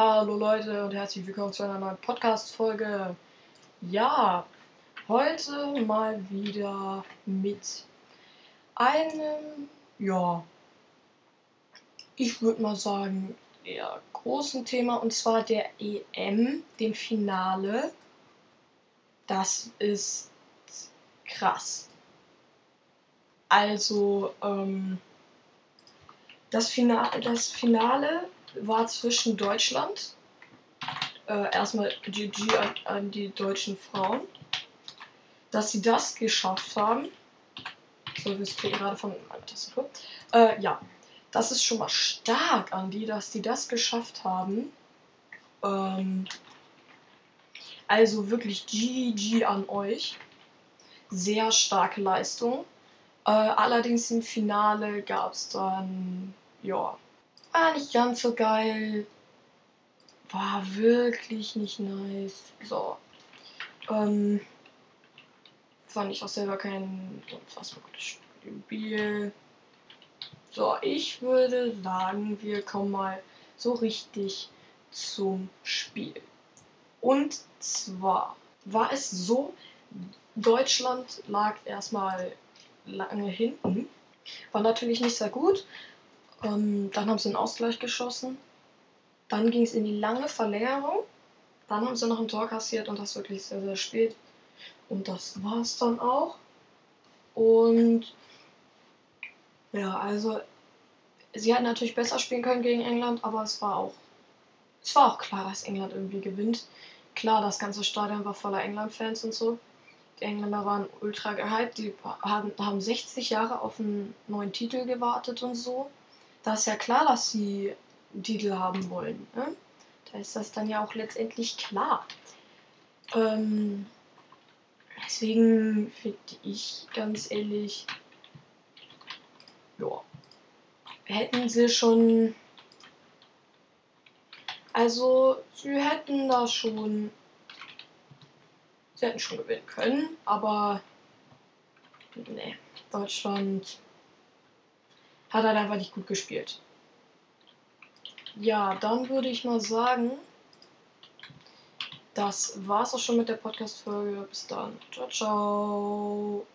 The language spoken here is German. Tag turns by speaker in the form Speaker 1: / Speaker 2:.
Speaker 1: Hallo Leute und herzlich willkommen zu einer neuen Podcast-Folge. Ja, heute mal wieder mit einem, ja, ich würde mal sagen, eher großen Thema und zwar der EM, dem Finale. Das ist krass. Also, ähm, das, Finale, das Finale war zwischen Deutschland, äh, erstmal GG an, an die deutschen Frauen, dass sie das geschafft haben. So, wir kriegen gerade von meiner Tastatur. Äh, ja, das ist schon mal stark an die, dass die das geschafft haben. Ähm, also wirklich GG an euch. Sehr starke Leistung. Äh, allerdings im Finale gab es dann, ja, war nicht ganz so geil. War wirklich nicht nice. So. Ähm, fand ich auch selber kein unfassbar gutes Spiel. So, ich würde sagen, wir kommen mal so richtig zum Spiel. Und zwar war es so, Deutschland lag erstmal lange hinten. War natürlich nicht sehr gut. Ähm, dann haben sie einen Ausgleich geschossen. Dann ging es in die lange Verlängerung. Dann haben sie noch ein Tor kassiert und das wirklich sehr, sehr spät. Und das war es dann auch. Und ja, also sie hätten natürlich besser spielen können gegen England, aber es war auch, es war auch klar, dass England irgendwie gewinnt. Klar, das ganze Stadion war voller England-Fans und so. Die Engländer waren ultra gehypt, die haben 60 Jahre auf einen neuen Titel gewartet und so da ist ja klar, dass sie einen Titel haben wollen. Ne? Da ist das dann ja auch letztendlich klar. Ähm, deswegen finde ich ganz ehrlich, ja, hätten sie schon. Also, sie hätten da schon. Sie hätten schon gewinnen können, aber. Nee, Deutschland hat er einfach nicht gut gespielt. Ja, dann würde ich mal sagen, das war's auch schon mit der Podcast-Folge. Bis dann. Ciao, ciao.